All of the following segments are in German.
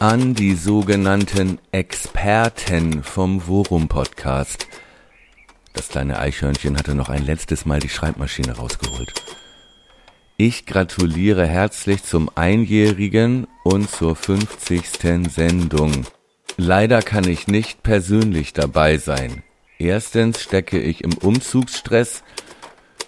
an die sogenannten Experten vom Worum Podcast. Das kleine Eichhörnchen hatte noch ein letztes Mal die Schreibmaschine rausgeholt. Ich gratuliere herzlich zum Einjährigen und zur 50. Sendung. Leider kann ich nicht persönlich dabei sein. Erstens stecke ich im Umzugsstress.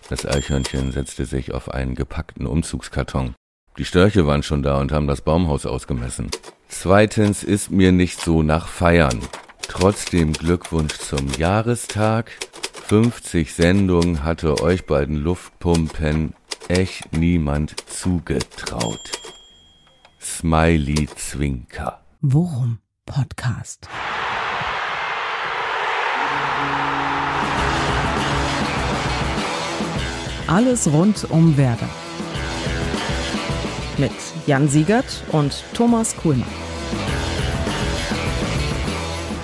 Das Eichhörnchen setzte sich auf einen gepackten Umzugskarton. Die Störche waren schon da und haben das Baumhaus ausgemessen. Zweitens ist mir nicht so nach Feiern. Trotzdem Glückwunsch zum Jahrestag. 50 Sendungen hatte euch beiden Luftpumpen echt niemand zugetraut. Smiley Zwinker. Worum Podcast. Alles rund um Werder. Mit Jan Siegert und Thomas Kuhlmann.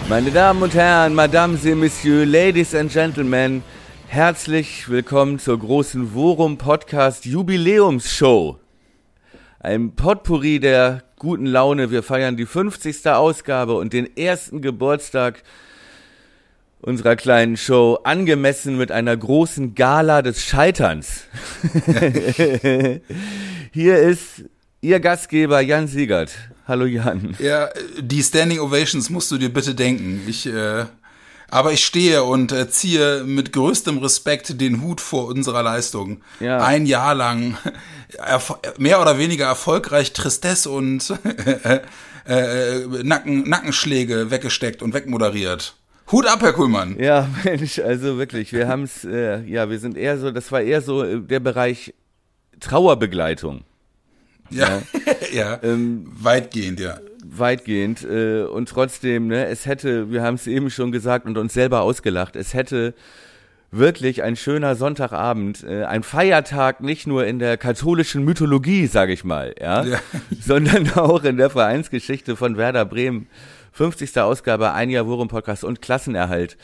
Meine Damen und Herren, Madame et Messieurs, Ladies and Gentlemen, herzlich willkommen zur großen Worum Podcast Jubiläumsshow. Ein Potpourri der guten Laune. Wir feiern die 50. Ausgabe und den ersten Geburtstag unserer kleinen Show, angemessen mit einer großen Gala des Scheiterns. Hier ist Ihr Gastgeber Jan Siegert. Hallo Jan. Ja, die Standing Ovations musst du dir bitte denken. Ich, äh, aber ich stehe und äh, ziehe mit größtem Respekt den Hut vor unserer Leistung. Ja. Ein Jahr lang mehr oder weniger erfolgreich Tristesse und äh, äh, Nacken, Nackenschläge weggesteckt und wegmoderiert. Hut ab, Herr Kuhlmann. Ja, Mensch, also wirklich, wir haben es, äh, ja, wir sind eher so, das war eher so äh, der Bereich Trauerbegleitung. Ja, ja, ähm, weitgehend, ja. Weitgehend äh, und trotzdem, ne, es hätte, wir haben es eben schon gesagt und uns selber ausgelacht, es hätte wirklich ein schöner Sonntagabend, äh, ein Feiertag nicht nur in der katholischen Mythologie, sage ich mal, ja, ja, sondern auch in der Vereinsgeschichte von Werder Bremen. 50. Ausgabe, ein Jahr Worum Podcast und Klassenerhalt.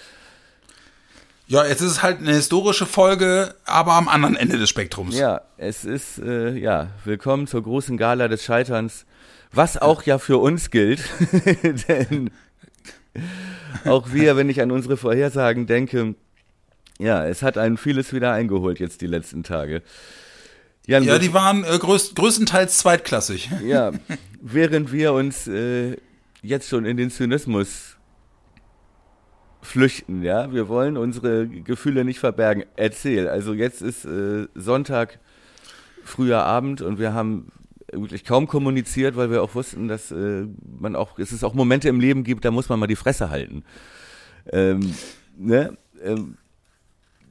Ja, jetzt ist es halt eine historische Folge, aber am anderen Ende des Spektrums. Ja, es ist, äh, ja, willkommen zur großen Gala des Scheiterns, was auch ja für uns gilt, denn auch wir, wenn ich an unsere Vorhersagen denke, ja, es hat einen vieles wieder eingeholt jetzt die letzten Tage. Jan, ja, die waren äh, größ größtenteils zweitklassig. Ja, während wir uns äh, jetzt schon in den Zynismus flüchten, ja, wir wollen unsere Gefühle nicht verbergen. Erzähl, also jetzt ist äh, Sonntag, früher Abend und wir haben wirklich kaum kommuniziert, weil wir auch wussten, dass äh, man auch, es ist auch Momente im Leben gibt, da muss man mal die Fresse halten. Ähm, ne? Ähm,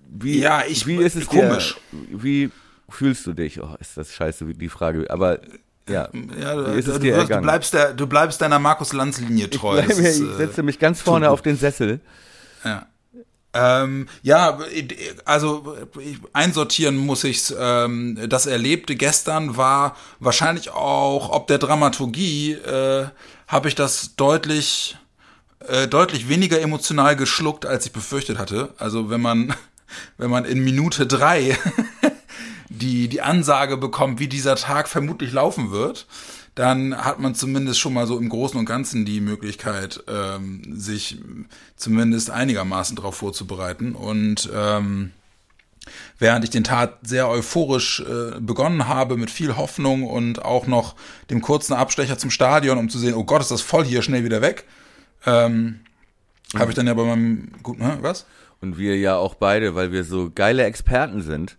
wie, ja, ich, wie ist es komisch. Dir, wie fühlst du dich? Oh, ist das scheiße, die Frage. Aber ja, ja du, du, du, bleibst der, du bleibst deiner Markus-Lanz-Linie treu. Ich, ist, ich setze mich ganz vorne auf den Sessel. Ja. Ähm, ja, also einsortieren muss ich's. Ähm, das Erlebte gestern war wahrscheinlich auch, ob der Dramaturgie, äh, habe ich das deutlich, äh, deutlich weniger emotional geschluckt, als ich befürchtet hatte. Also wenn man wenn man in Minute drei die, die Ansage bekommt, wie dieser Tag vermutlich laufen wird, dann hat man zumindest schon mal so im Großen und Ganzen die Möglichkeit, ähm, sich zumindest einigermaßen darauf vorzubereiten. Und ähm, während ich den Tag sehr euphorisch äh, begonnen habe, mit viel Hoffnung und auch noch dem kurzen Abstecher zum Stadion, um zu sehen, oh Gott, ist das voll hier, schnell wieder weg, ähm, habe ich dann ja bei meinem, gut, ne, was? und wir ja auch beide, weil wir so geile Experten sind,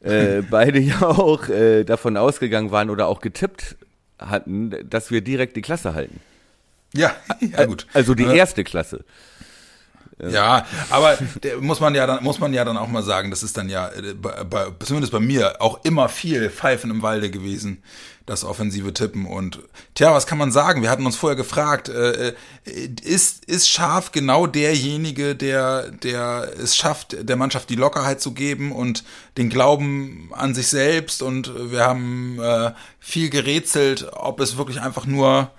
äh, beide ja auch äh, davon ausgegangen waren oder auch getippt hatten, dass wir direkt die Klasse halten. Ja, ja gut. Also die erste Klasse. Ja, aber muss man ja dann muss man ja dann auch mal sagen, das ist dann ja äh, bei, bei, zumindest bei mir auch immer viel Pfeifen im Walde gewesen das offensive Tippen. Und tja, was kann man sagen? Wir hatten uns vorher gefragt, äh, äh, ist, ist Scharf genau derjenige, der, der es schafft, der Mannschaft die Lockerheit zu geben und den Glauben an sich selbst? Und wir haben äh, viel gerätselt, ob es wirklich einfach nur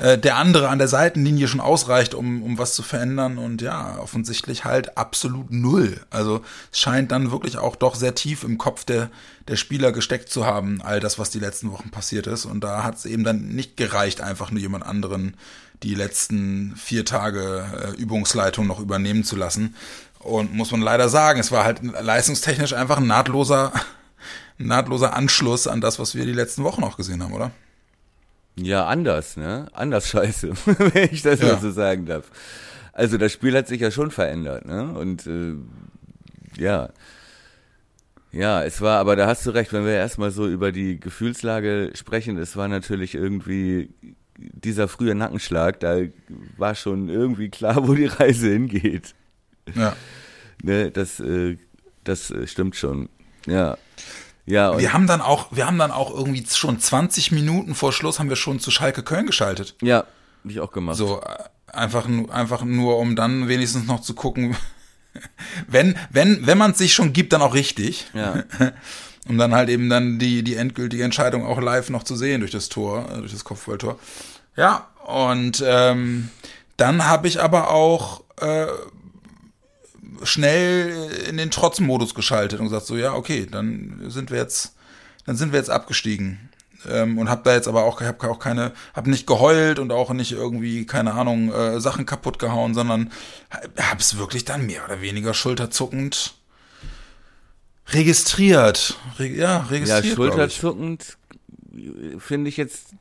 äh, der andere an der Seitenlinie schon ausreicht, um, um was zu verändern. Und ja, offensichtlich halt absolut null. Also es scheint dann wirklich auch doch sehr tief im Kopf der, der Spieler gesteckt zu haben, all das, was die letzten Wochen passiert ist. Und da hat es eben dann nicht gereicht, einfach nur jemand anderen die letzten vier Tage äh, Übungsleitung noch übernehmen zu lassen. Und muss man leider sagen, es war halt leistungstechnisch einfach ein nahtloser, nahtloser Anschluss an das, was wir die letzten Wochen auch gesehen haben, oder? Ja, anders, ne? Anders scheiße, wenn ich das ja. mal so sagen darf. Also das Spiel hat sich ja schon verändert, ne? Und äh, ja. Ja, es war, aber da hast du recht, wenn wir erstmal so über die Gefühlslage sprechen, es war natürlich irgendwie dieser frühe Nackenschlag, da war schon irgendwie klar, wo die Reise hingeht. Ja. Ne, das, äh, das äh, stimmt schon. Ja. Ja, wir haben dann auch, wir haben dann auch irgendwie schon 20 Minuten vor Schluss haben wir schon zu Schalke Köln geschaltet. Ja, hab ich auch gemacht. So, einfach, einfach nur, um dann wenigstens noch zu gucken, wenn, wenn, wenn man es sich schon gibt, dann auch richtig. Ja. um dann halt eben dann die, die endgültige Entscheidung auch live noch zu sehen durch das Tor, äh, durch das Kopfballtor. Ja, und ähm, dann habe ich aber auch äh, schnell in den Trotzmodus geschaltet und gesagt so, ja, okay, dann sind wir jetzt, dann sind wir jetzt abgestiegen. Ähm, und habe da jetzt aber auch, habe auch keine, habe nicht geheult und auch nicht irgendwie, keine Ahnung, äh, Sachen kaputt gehauen, sondern habe es wirklich dann mehr oder weniger schulterzuckend registriert. Re ja, registriert. Ja, schulterzuckend finde ich jetzt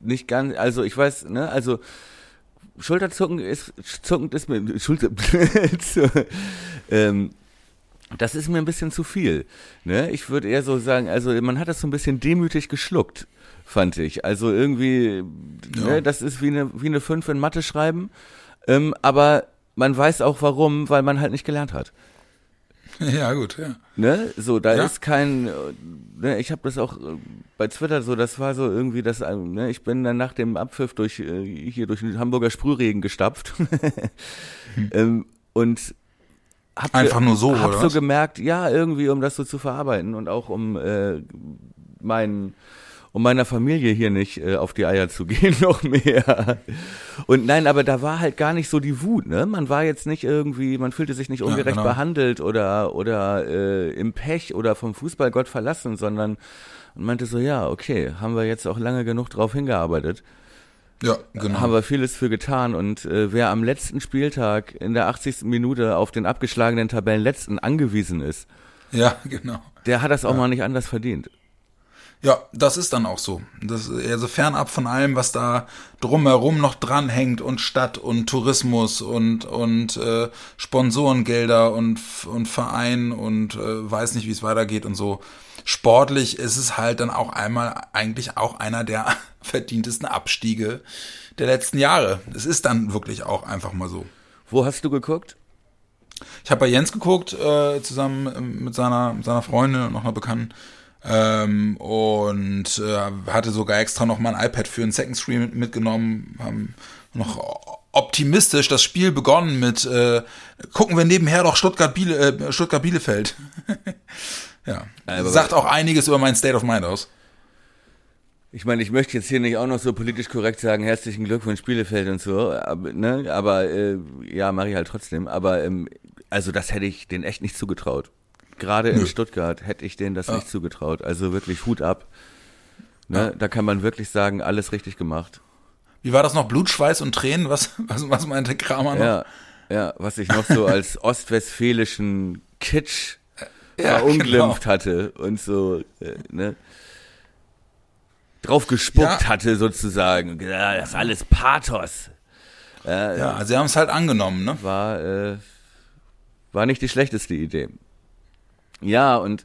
nicht ganz, also ich weiß, ne, also Schulterzucken ist, zuckend ist mir, Schulter, ähm, das ist mir ein bisschen zu viel. Ne? Ich würde eher so sagen, also man hat das so ein bisschen demütig geschluckt, fand ich. Also irgendwie, ja. ne, das ist wie eine, wie eine 5 in Mathe schreiben, ähm, aber man weiß auch warum, weil man halt nicht gelernt hat. Ja, gut, ja. Ne? So, da ja. ist kein, ne, ich habe das auch äh, bei Twitter so, das war so irgendwie das, äh, ne, ich bin dann nach dem Abpfiff durch, äh, hier durch den Hamburger Sprühregen gestapft. hm. und hab Einfach nur so, hab oder so was? gemerkt, ja, irgendwie, um das so zu verarbeiten und auch um äh, meinen um meiner Familie hier nicht äh, auf die Eier zu gehen, noch mehr. Und nein, aber da war halt gar nicht so die Wut, ne? Man war jetzt nicht irgendwie, man fühlte sich nicht ungerecht ja, genau. behandelt oder oder äh, im Pech oder vom Fußballgott verlassen, sondern und meinte so, ja, okay, haben wir jetzt auch lange genug drauf hingearbeitet. Ja, genau. Haben wir vieles für getan und äh, wer am letzten Spieltag in der 80. Minute auf den abgeschlagenen Tabellenletzten angewiesen ist, ja, genau. Der hat das auch ja. mal nicht anders verdient. Ja, das ist dann auch so. Das, also fernab von allem, was da drumherum noch dranhängt und Stadt und Tourismus und, und äh, Sponsorengelder und, und Verein und äh, weiß nicht, wie es weitergeht und so. Sportlich ist es halt dann auch einmal eigentlich auch einer der verdientesten Abstiege der letzten Jahre. Es ist dann wirklich auch einfach mal so. Wo hast du geguckt? Ich habe bei Jens geguckt, äh, zusammen mit seiner, mit seiner Freundin und noch einer Bekannten. Ähm, und äh, hatte sogar extra noch mal ein iPad für einen Second Screen mitgenommen, haben noch optimistisch das Spiel begonnen mit äh, gucken wir nebenher doch Stuttgart, Biele, äh, Stuttgart Bielefeld. ja, Aber sagt auch einiges über mein State of Mind aus. Ich meine, ich möchte jetzt hier nicht auch noch so politisch korrekt sagen, herzlichen Glückwunsch Bielefeld und so, aber, ne, aber äh, ja, mache ich halt trotzdem. Aber ähm, also das hätte ich denen echt nicht zugetraut. Gerade in Stuttgart hätte ich denen das ja. nicht zugetraut. Also wirklich Hut ab. Ne? Ja. Da kann man wirklich sagen, alles richtig gemacht. Wie war das noch? Blut, Schweiß und Tränen? Was, was, was meinte Kramer noch? Ja, ja, was ich noch so als ostwestfälischen Kitsch ja, verunglimpft genau. hatte und so, äh, ne? Drauf gespuckt ja. hatte sozusagen. Ja, das ist alles Pathos. Äh, ja, sie haben es halt angenommen, ne? War, äh, war nicht die schlechteste Idee. Ja, und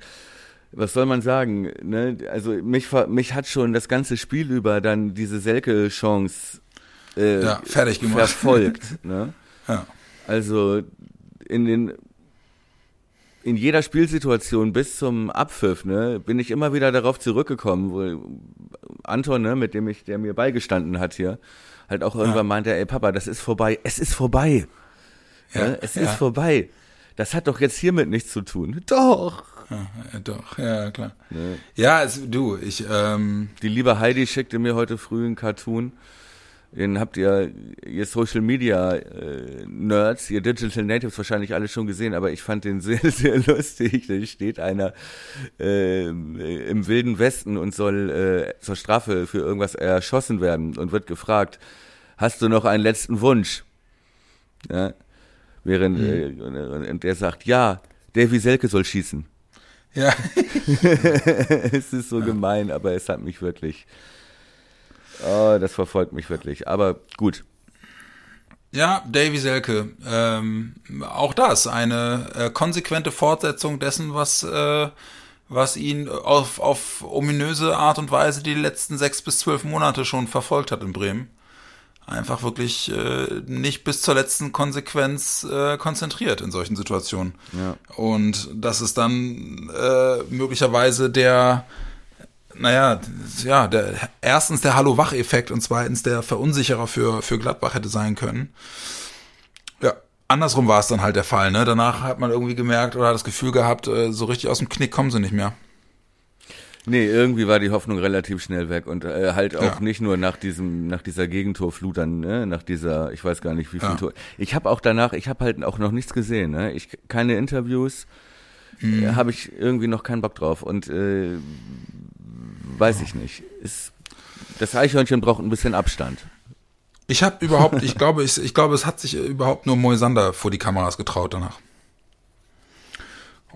was soll man sagen? Ne? Also mich, mich hat schon das ganze Spiel über dann diese Selke-Chance äh, ja, fertig gemacht. verfolgt. ne? ja. Also in den in jeder Spielsituation bis zum Abpfiff, ne, bin ich immer wieder darauf zurückgekommen, wo Anton, ne, mit dem ich, der mir beigestanden hat hier, halt auch irgendwann ja. meinte, ey Papa, das ist vorbei, es ist vorbei. Ja, ne? es ist vorbei das hat doch jetzt hiermit nichts zu tun. Doch. Ja, doch, ja, klar. Nee. Ja, es, du, ich, ähm. Die liebe Heidi schickte mir heute früh einen Cartoon. Den habt ihr, ihr Social Media äh, Nerds, ihr Digital Natives wahrscheinlich alle schon gesehen, aber ich fand den sehr, sehr lustig. Da steht einer äh, im Wilden Westen und soll äh, zur Strafe für irgendwas erschossen werden und wird gefragt, hast du noch einen letzten Wunsch? Ja, während Mhm. äh, und der sagt, ja, Davy Selke soll schießen. Ja. es ist so gemein, aber es hat mich wirklich, oh, das verfolgt mich wirklich. Aber gut, Ja, Davy Selke. Ähm, auch das, eine äh, konsequente Fortsetzung dessen, was, äh, was ihn auf, auf ominöse Art und Weise die letzten sechs bis zwölf Monate schon verfolgt hat in Bremen. Einfach wirklich äh, nicht bis zur letzten Konsequenz äh, konzentriert in solchen Situationen. Ja. Und das ist dann äh, möglicherweise der, naja, ja, der, erstens der Hallo-Wach-Effekt und zweitens der Verunsicherer für, für Gladbach hätte sein können. Ja, andersrum war es dann halt der Fall, ne? Danach hat man irgendwie gemerkt oder hat das Gefühl gehabt, äh, so richtig aus dem Knick kommen sie nicht mehr. Nee, irgendwie war die Hoffnung relativ schnell weg und äh, halt auch Ja. nicht nur nach diesem, nach dieser Gegentorflut dann, ne? nach dieser, ich weiß gar nicht wie viel Ja. Tor. Ich habe auch danach, ich habe halt auch noch nichts gesehen, ne? Ich keine Interviews, Mhm. äh, habe ich irgendwie noch keinen Bock drauf und äh, weiß ich nicht. Ist, das Eichhörnchen braucht ein bisschen Abstand. Ich habe überhaupt, ich glaube, ich, ich glaube, es hat sich überhaupt nur Moisander vor die Kameras getraut danach.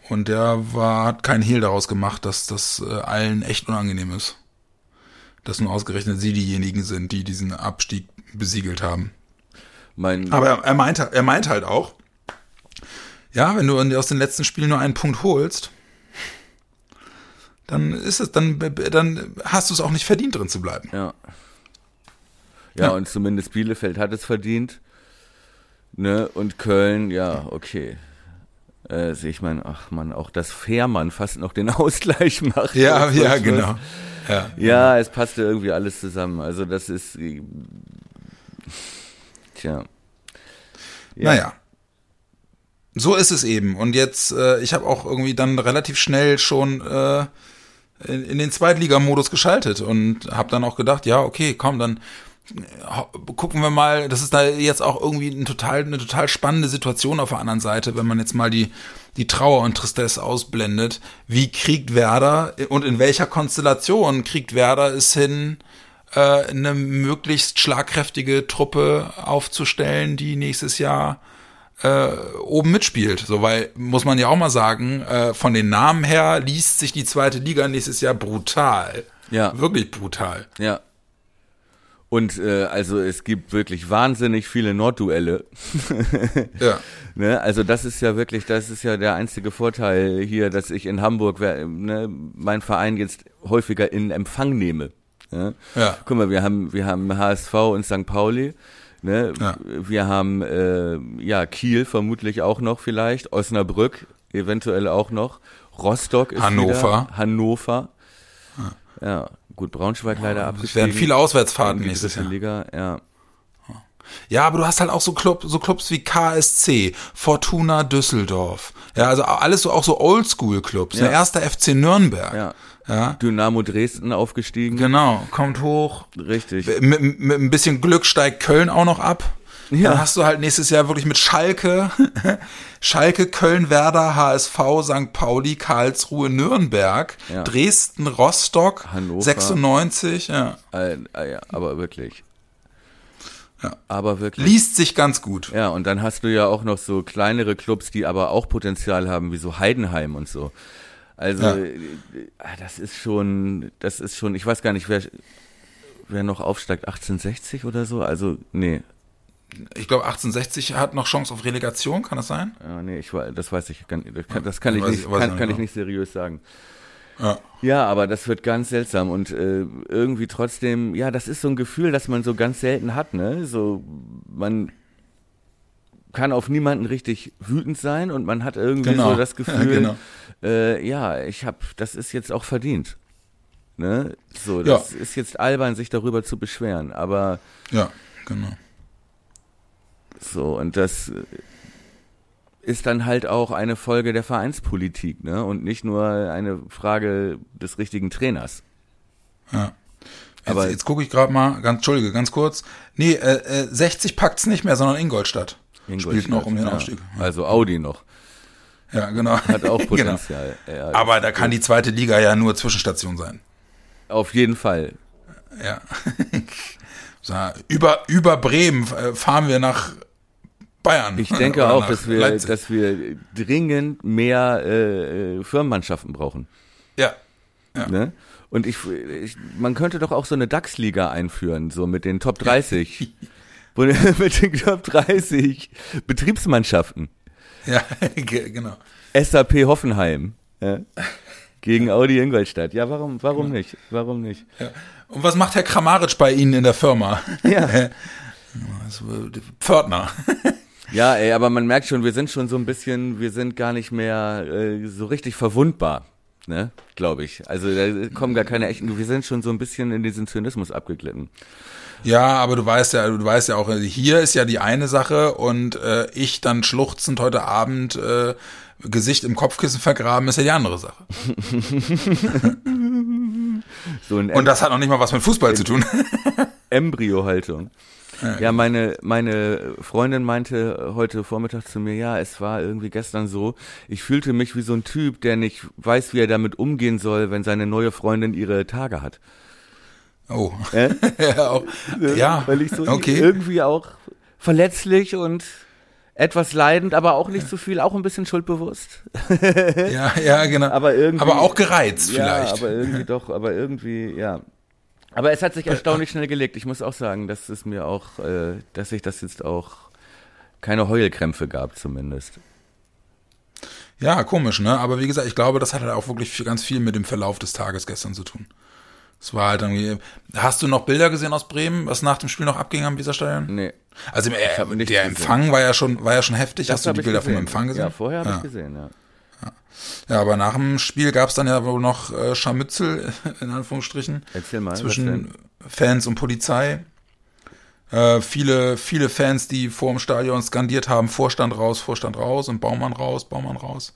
Und der war, hat keinen Hehl daraus gemacht, dass das äh, allen echt unangenehm ist. Dass nur ausgerechnet sie diejenigen sind, die diesen Abstieg besiegelt haben. Mein, Aber er, er meint, er meint halt auch, ja, wenn du aus den letzten Spielen nur einen Punkt holst, dann ist es, dann, dann hast du es auch nicht verdient, drin zu bleiben. Ja. Ja, Ja. und zumindest Bielefeld hat es verdient. Ne? Und Köln, ja, okay. Sehe ich mein, ach man, auch das Fährmann fast noch den Ausgleich macht. Ja, ja, genau. Ja. Ja, es passte irgendwie alles zusammen. Also das ist, tja. Ja. Naja. So ist es eben. Und jetzt, äh, ich habe auch irgendwie dann relativ schnell schon äh, in, in den Zweitligamodus geschaltet und habe dann auch gedacht, ja, okay, komm, dann gucken wir mal, das ist da jetzt auch irgendwie ein total, eine total spannende Situation auf der anderen Seite, wenn man jetzt mal die, die Trauer und Tristesse ausblendet. Wie kriegt Werder und in welcher Konstellation kriegt Werder es hin, äh, eine möglichst schlagkräftige Truppe aufzustellen, die nächstes Jahr äh, oben mitspielt. So, weil, muss man ja auch mal sagen, äh, von den Namen her liest sich die zweite Liga nächstes Jahr brutal. Ja. Wirklich brutal. Ja. Und äh, also es gibt wirklich wahnsinnig viele Nordduelle. Ja. Ne, also das ist ja wirklich, das ist ja der einzige Vorteil hier, dass ich in Hamburg ne, mein Verein jetzt häufiger in Empfang nehme. Ja? Ja. Guck mal, wir haben wir haben HSV und St. Pauli. Ne? Ja. Wir haben äh, ja Kiel vermutlich auch noch vielleicht, Osnabrück eventuell auch noch, Rostock ist Hannover. wieder, Hannover. Ja, gut, Braunschweig leider Es abgestiegen. werden viele Auswärtsfahrten nächstes Jahr. Liga, ja. Ja, aber du hast halt auch so, Club, so Clubs wie KSC, Fortuna Düsseldorf. Ja, also alles so auch so Oldschool-Clubs. Ja. Der erste FC Nürnberg. Ja. Ja. Dynamo Dresden aufgestiegen. Genau, kommt hoch. Richtig. Mit, mit ein bisschen Glück steigt Köln auch noch ab. Ja. Dann hast du halt nächstes Jahr wirklich mit Schalke, Schalke, Köln, Werder, HSV, St. Pauli, Karlsruhe, Nürnberg, Ja. Dresden, Rostock, Hannover. 96, ja. Äh, äh, ja, aber wirklich. Ja. Aber wirklich. Liest sich ganz gut. Ja, und dann hast du ja auch noch so kleinere Clubs, die aber auch Potenzial haben, wie so Heidenheim und so. Also, Ja. äh, das ist schon, das ist schon, ich weiß gar nicht, wer, wer noch aufsteigt, 1860 oder so? Also, nee, Ich glaube, 1860 hat noch Chance auf Relegation, kann das sein? ja, nee, ich, das weiß ich, kann, das kann, das kann ich nicht, ich- kann, kann ich nicht seriös sagen. Ja. Ja, aber das wird ganz seltsam und äh, irgendwie trotzdem, ja, das ist so ein Gefühl, das man so ganz selten hat, ne? So, man kann auf niemanden richtig wütend sein und man hat irgendwie Genau. so das Gefühl, Genau. äh, ja, ich habe, das ist jetzt auch verdient. Ne? So, das ist jetzt albern, sich darüber zu beschweren, aber Ja, genau. So, und das ist dann halt auch eine Folge der Vereinspolitik, ne? Und nicht nur eine Frage des richtigen Trainers. Ja. Jetzt, Aber- jetzt gucke ich gerade mal, ganz, Entschuldige, ganz kurz. Nee, äh, äh, 60 packt's nicht mehr, sondern Ingolstadt. Spielt noch um den ja. Aufstieg. Also Audi noch. Ja, genau. Hat auch genau. Potenzial. ja, Aber da kann die zweite Liga ja nur Zwischenstation sein. Auf jeden Fall. Ja. so, über, über Bremen äh, fahren wir nach Bayern. Ich denke auch, dass wir, Leipzig. dass wir dringend mehr äh, äh, Firmenmannschaften brauchen. ja. Ja. Ne? Und ich, ich, man könnte doch auch so eine DAX-Liga einführen, so mit den Top 30. Wo, mit den Top 30 Betriebsmannschaften. Ja, ge- genau. SAP Hoffenheim. Ja? Gegen Audi Ingolstadt. Ja, warum, warum nicht? Warum nicht? Ja. Und was macht Herr Kramaric bei Ihnen in der Firma? Ja. Das, äh, Pförtner. Ja, ey, aber man merkt schon, wir sind schon so ein bisschen, wir sind gar nicht mehr äh, so richtig verwundbar, ne, glaube ich. Also da kommen gar keine echten, wir sind schon so ein bisschen in diesen Zynismus abgeglitten. Ja, aber du weißt ja, du weißt ja auch, hier ist ja die eine Sache und äh, ich dann schluchzend heute Abend äh, Gesicht im Kopfkissen vergraben ist ja die andere Sache. So Und das hat noch nicht mal was mit Fußball zu tun. Embryohaltung. Ja, meine, meine Freundin meinte heute Vormittag zu mir, ja, es war irgendwie gestern so, ich fühlte mich wie so ein Typ, der nicht weiß, wie er damit umgehen soll, wenn seine neue Freundin ihre Tage hat. Oh. Äh? ja, auch, ja, Weil ich so okay. irgendwie auch verletzlich und etwas leidend, aber auch nicht zu viel, auch ein bisschen schuldbewusst. Ja, ja, genau. Aber irgendwie. Aber auch gereizt vielleicht. Ja, aber irgendwie doch, aber irgendwie, ja. Aber es hat sich erstaunlich schnell gelegt. Ich muss auch sagen, dass es mir auch, äh, dass sich das jetzt auch keine Heulkrämpfe gab, zumindest. Ja, komisch, ne? Aber wie gesagt, ich glaube, das hat halt auch wirklich ganz viel mit dem Verlauf des Tages gestern zu tun. Es war halt irgendwie. Hast du noch Bilder gesehen aus Bremen, was nach dem Spiel noch abging am Weserstadion? Nee. Also äh, der gesehen. Empfang war ja schon, war ja schon heftig. Hast du die ich Bilder vom gesehen. Empfang gesehen? Ja, vorher habe ja. ich gesehen, ja. Ja, aber nach dem Spiel gab es dann ja wohl noch äh, Scharmützel, in Anführungsstrichen, Erzähl mal. zwischen? Fans und Polizei. Äh, viele, viele Fans, die vor dem Stadion skandiert haben, Vorstand raus, Vorstand raus und Baumann raus, Baumann raus.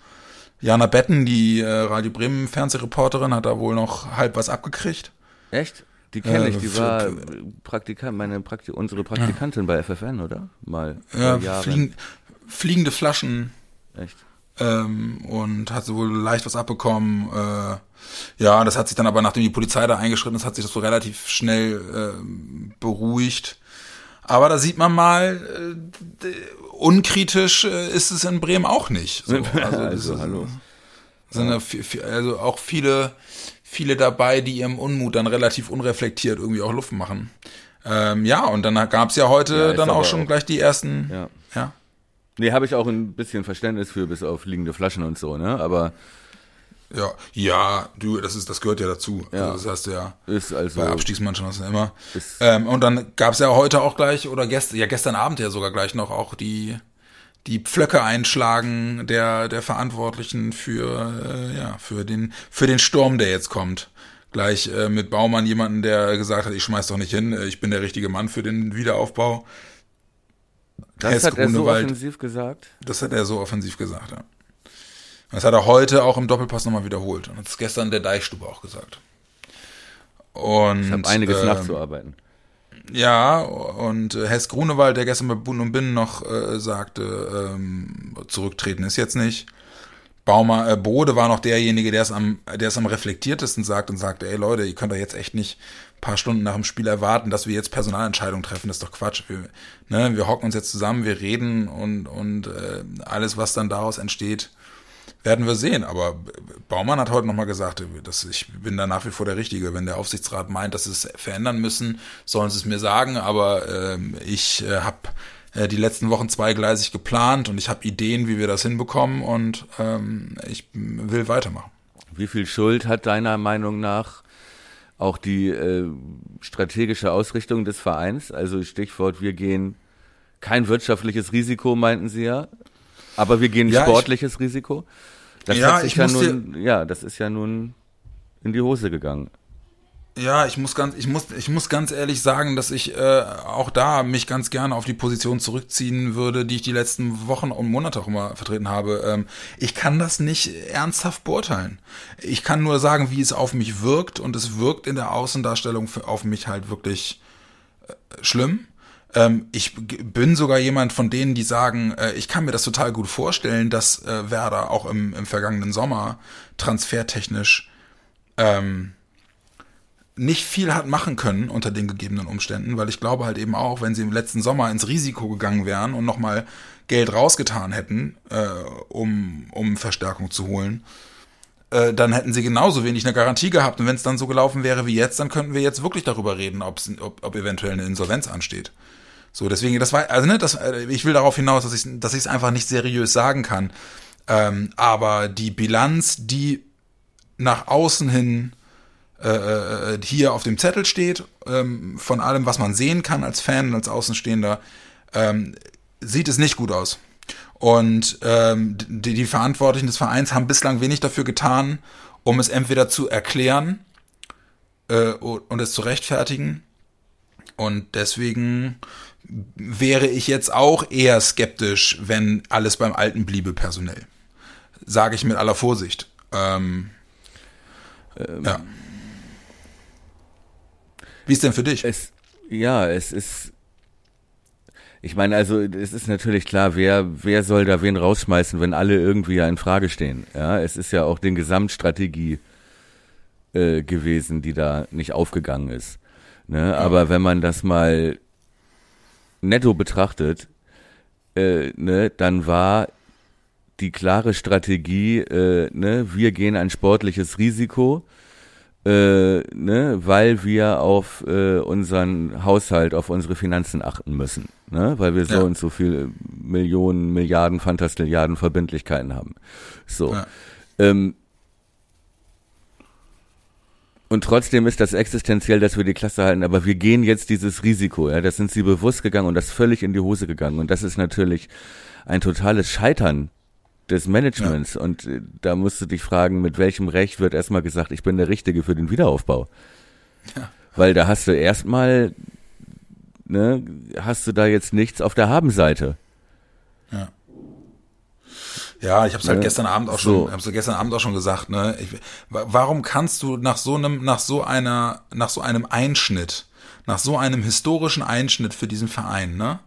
Jana Betten, die äh, Radio Bremen Fernsehreporterin, hat da wohl noch halb was abgekriegt. Echt? Die kenne Äh, ich, die für- war Praktikant, meine Prakti unsere Praktikantin bei FFN, oder? Mal Ja, fliegen, fliegende Flaschen Echt? Ähm, und hat wohl leicht was abbekommen. Äh, ja, das hat sich dann aber, nachdem die Polizei da eingeschritten ist, hat sich das so relativ schnell ähm, beruhigt. Aber da sieht man mal, äh, unkritisch äh, ist es in Bremen auch nicht. So, also, Also, ist- hallo. sind ja vi- vi- also auch viele, viele dabei, die ihrem Unmut dann relativ unreflektiert irgendwie auch Luft machen. Ähm, ja, und dann gab's ja heute Ja, dann auch schon auch- gleich die ersten. Ja. Nee, habe ich auch ein bisschen Verständnis für, bis auf liegende Flaschen und so, ne? Aber Ja, ja, du, das ist, das gehört ja dazu. Ja. Also das du ja ist also. bei Abstiegsmannschaften immer. Ähm, und dann gab's ja heute auch gleich, oder gestern, ja gestern Abend ja sogar gleich noch auch die, die Pflöcke einschlagen der, der Verantwortlichen für, äh, ja, für den, für den Sturm, der jetzt kommt. Gleich äh, mit Baumann jemanden, der gesagt hat, ich schmeiß doch nicht hin, äh, ich bin der richtige Mann für den Wiederaufbau. Das Hess hat er so Grunewald. offensiv gesagt. Das hat er so offensiv gesagt, ja. Das hat er heute auch im Doppelpass nochmal wiederholt. Und das ist gestern der Deichstube auch gesagt. Und, Ich habe einiges ähm, nachzuarbeiten. Ja, und äh, Hess Grunewald, der gestern bei Bund und Binnen noch äh, sagte, ähm, zurücktreten ist jetzt nicht. Baumer, äh, Bode war noch derjenige, der es am, der es am reflektiertesten sagt und sagte, ey Leute, ihr könnt doch jetzt echt nicht paar Stunden nach dem Spiel erwarten, dass wir jetzt Personalentscheidungen treffen, das ist doch Quatsch. Wir, ne, wir hocken uns jetzt zusammen, wir reden und, und äh, alles, was dann daraus entsteht, werden wir sehen. Aber Baumann hat heute nochmal gesagt, dass ich bin da nach wie vor der Richtige. Wenn der Aufsichtsrat meint, dass sie es verändern müssen, sollen sie es mir sagen. Aber ähm, ich äh, habe äh, die letzten Wochen zweigleisig geplant und ich habe Ideen, wie wir das hinbekommen und ähm, ich will weitermachen. Wie viel Schuld hat deiner Meinung nach auch die äh, strategische Ausrichtung des Vereins? Also Stichwort, wir gehen kein wirtschaftliches Risiko, meinten sie ja, aber wir gehen Ja, ich- sportliches Risiko. Das Ja, hat sich ich ja nun, ja, das ist ja nun in die Hose gegangen. Ja, ich muss ganz, ich muss, ich muss ganz ehrlich sagen, dass ich äh, auch da mich ganz gerne auf die Position zurückziehen würde, die ich die letzten Wochen und Monate auch immer vertreten habe. Ähm, ich kann das nicht ernsthaft beurteilen. Ich kann nur sagen, wie es auf mich wirkt und es wirkt in der Außendarstellung auf mich halt wirklich äh, schlimm. Ähm, ich bin sogar jemand von denen, die sagen, äh, ich kann mir das total gut vorstellen, dass äh, Werder auch im, im vergangenen Sommer transfertechnisch ähm, nicht viel hat machen können unter den gegebenen Umständen, weil ich glaube halt eben auch, wenn sie im letzten Sommer ins Risiko gegangen wären und nochmal Geld rausgetan hätten, äh, um, um Verstärkung zu holen, äh, dann hätten sie genauso wenig eine Garantie gehabt. Und wenn es dann so gelaufen wäre wie jetzt, dann könnten wir jetzt wirklich darüber reden, ob, ob eventuell eine Insolvenz ansteht. So, deswegen, das war, also ne, das, äh, ich will darauf hinaus, dass ich dass es einfach nicht seriös sagen kann. Ähm, aber die Bilanz, die nach außen hin äh, äh, hier auf dem Zettel steht, ähm, von allem, was man sehen kann als Fan und als Außenstehender, ähm, sieht es nicht gut aus. Und ähm, die, die Verantwortlichen des Vereins haben bislang wenig dafür getan, um es entweder zu erklären äh, und es zu rechtfertigen. Und deswegen wäre ich jetzt auch eher skeptisch, wenn alles beim Alten bliebe personell. Sage ich mit aller Vorsicht. Ähm, ähm, ja. Wie ist denn für dich? Es, ja, es ist. Ich meine, also es ist natürlich klar, wer wer soll da wen rausschmeißen, wenn alle irgendwie ja in Frage stehen. Ja, es ist ja auch den Gesamtstrategie äh, gewesen, die da nicht aufgegangen ist. Ne? Aber wenn man das mal netto betrachtet, äh, ne, dann war die klare Strategie, äh, ne, wir gehen ein sportliches Risiko äh, ne, weil wir auf äh, unseren Haushalt, auf unsere Finanzen achten müssen, ne, weil wir so ja. und so viele Millionen, Milliarden, Fantastilliarden Verbindlichkeiten haben. So. Ja. Ähm, und trotzdem ist das existenziell, dass wir die Klasse halten, aber wir gehen jetzt dieses Risiko, ja, das sind sie bewusst gegangen und das völlig in die Hose gegangen und das ist natürlich ein totales Scheitern des Managements. Ja. Und äh, da musst du dich fragen, mit welchem Recht wird erstmal gesagt, ich bin der Richtige für den Wiederaufbau. Ja. Weil da hast du erstmal, ne, hast du da jetzt nichts auf der Habenseite. Ja. Ja, ich habe es halt ja, gestern Abend auch schon, so. hab's gestern Abend auch schon gesagt. Ne, ich, warum kannst du nach so einem, nach so einer, nach so einem Einschnitt, nach so einem historischen Einschnitt für diesen Verein, ne,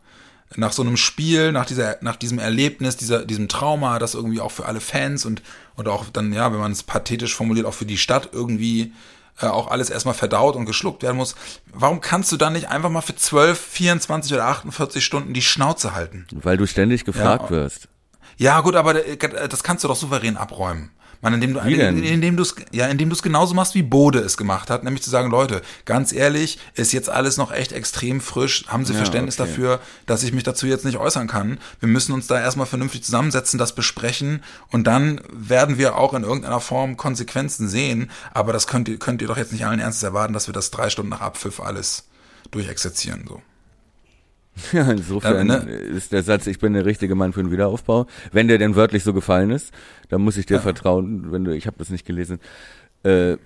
nach so einem Spiel, nach dieser, nach diesem Erlebnis, dieser, diesem Trauma, das irgendwie auch für alle Fans und, und auch dann, ja, wenn man es pathetisch formuliert, auch für die Stadt irgendwie äh, auch alles erstmal verdaut und geschluckt werden muss. Warum kannst du dann nicht einfach mal für 12, 24 oder 48 Stunden die Schnauze halten? Weil du ständig gefragt ja. wirst. Ja, gut, aber äh, das kannst du doch souverän abräumen. Man, indem du, denn? indem du es, ja, indem du es genauso machst, wie Bode es gemacht hat, nämlich zu sagen, Leute, ganz ehrlich, ist jetzt alles noch echt extrem frisch. Haben Sie ja, Verständnis okay. dafür, dass ich mich dazu jetzt nicht äußern kann? Wir müssen uns da erstmal vernünftig zusammensetzen, das besprechen und dann werden wir auch in irgendeiner Form Konsequenzen sehen. Aber das könnt ihr, könnt ihr doch jetzt nicht allen Ernstes erwarten, dass wir das drei Stunden nach Abpfiff alles durchexerzieren, so. Ja, insofern ja, ne? ist der Satz, ich bin der richtige Mann für den Wiederaufbau. Wenn der denn wörtlich so gefallen ist, dann muss ich dir ja. vertrauen, wenn du, ich habe das nicht gelesen. Äh,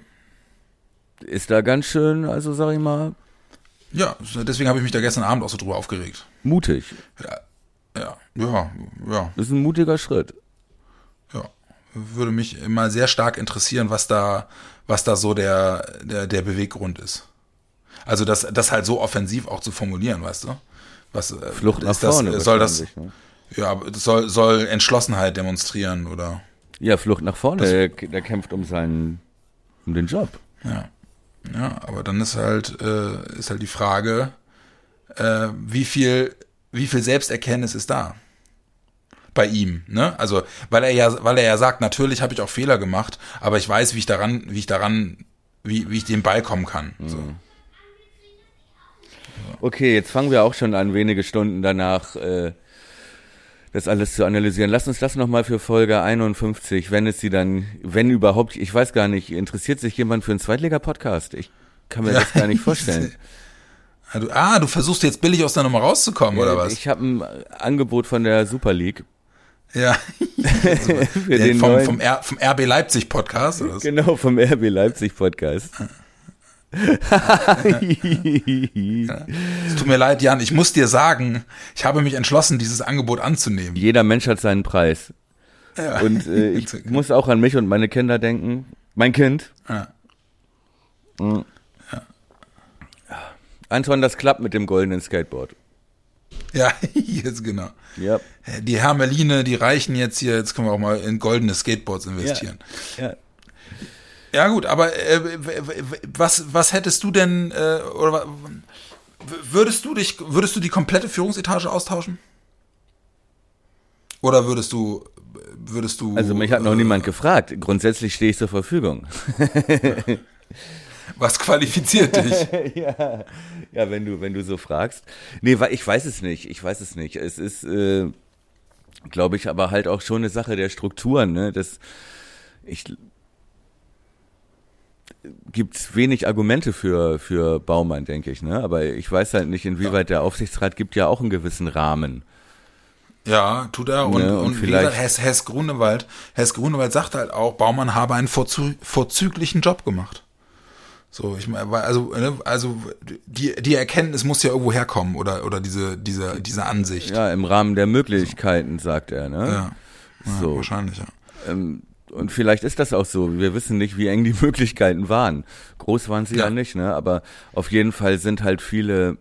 ist da ganz schön, also sag ich mal. Ja, deswegen habe ich mich da gestern Abend auch so drüber aufgeregt. Mutig. Ja, ja, ja. ja. Das ist ein mutiger Schritt. Ja, würde mich mal sehr stark interessieren, was da, was da so der, der, der Beweggrund ist. Also das, das halt so offensiv auch zu formulieren, weißt du? Was äh, Flucht nach vorne. Das, soll das? Ne? Ja, das soll, soll Entschlossenheit demonstrieren oder? Ja, Flucht nach vorne. Der, der, kämpft um seinen, um den Job. Ja, ja, aber dann ist halt äh, ist halt die Frage, äh, wie viel wie viel Selbsterkenntnis ist da bei ihm, ne? Also weil er ja weil er ja sagt, natürlich habe ich auch Fehler gemacht, aber ich weiß, wie ich daran wie ich daran wie, wie ich dem beikommen kann. Mhm. Okay, jetzt fangen wir auch schon an, wenige Stunden danach äh, das alles zu analysieren. Lass uns das nochmal für Folge 51, wenn es sie dann, wenn überhaupt, ich weiß gar nicht, interessiert sich jemand für einen Zweitliga-Podcast? Ich kann mir ja. das gar nicht vorstellen. Ah du, ah, du versuchst jetzt billig aus der Nummer rauszukommen, ja, oder was? Ich habe ein Angebot von der Super League. Ja. vom, vom, R, vom RB Leipzig Podcast. Oder was? Genau, vom RB Leipzig Podcast. Es tut mir leid, Jan, ich muss dir sagen, ich habe mich entschlossen, dieses Angebot anzunehmen. Jeder Mensch hat seinen Preis. Ja. Und äh, ich muss auch an mich und meine Kinder denken. Mein Kind. Ja. Anton, das klappt mit dem goldenen Skateboard. Ja, jetzt genau. Ja. Die Hermeline, die reichen jetzt hier, jetzt können wir auch mal in goldene Skateboards investieren. ja. Ja, gut, aber äh, was, was hättest du denn, äh, oder würdest du dich, würdest du die komplette Führungsetage austauschen? Oder würdest du, würdest du. Also mich hat noch äh, niemand gefragt. Grundsätzlich stehe ich zur Verfügung. Was qualifiziert dich? ja, ja, wenn du, wenn du so fragst. Nee, ich weiß es nicht. Ich weiß es nicht. Es ist, äh, glaube ich, aber halt auch schon eine Sache der Strukturen. Ne? Das, ich gibt wenig Argumente für für Baumann, denke ich. Ne? Aber ich weiß halt nicht, inwieweit der Aufsichtsrat gibt ja auch einen gewissen Rahmen. Ja, tut er. Und, Ne, und und, wie vielleicht- gesagt, Hess, Hess Grunewald, Hess Grunewald sagt halt auch, Baumann habe einen vorzü vorzüglichen Job gemacht. So, ich meine, also, ne, also die, die Erkenntnis muss ja irgendwo herkommen oder, oder diese, diese, diese Ansicht. Ja, im Rahmen der Möglichkeiten, sagt er. Ne? Ja. Ja, So. Wahrscheinlich, ja. Ähm, und vielleicht ist das auch so. Wir wissen nicht, wie eng die Möglichkeiten waren. Groß waren sie ja, Ja. nicht, ne? Aber auf jeden Fall sind halt viele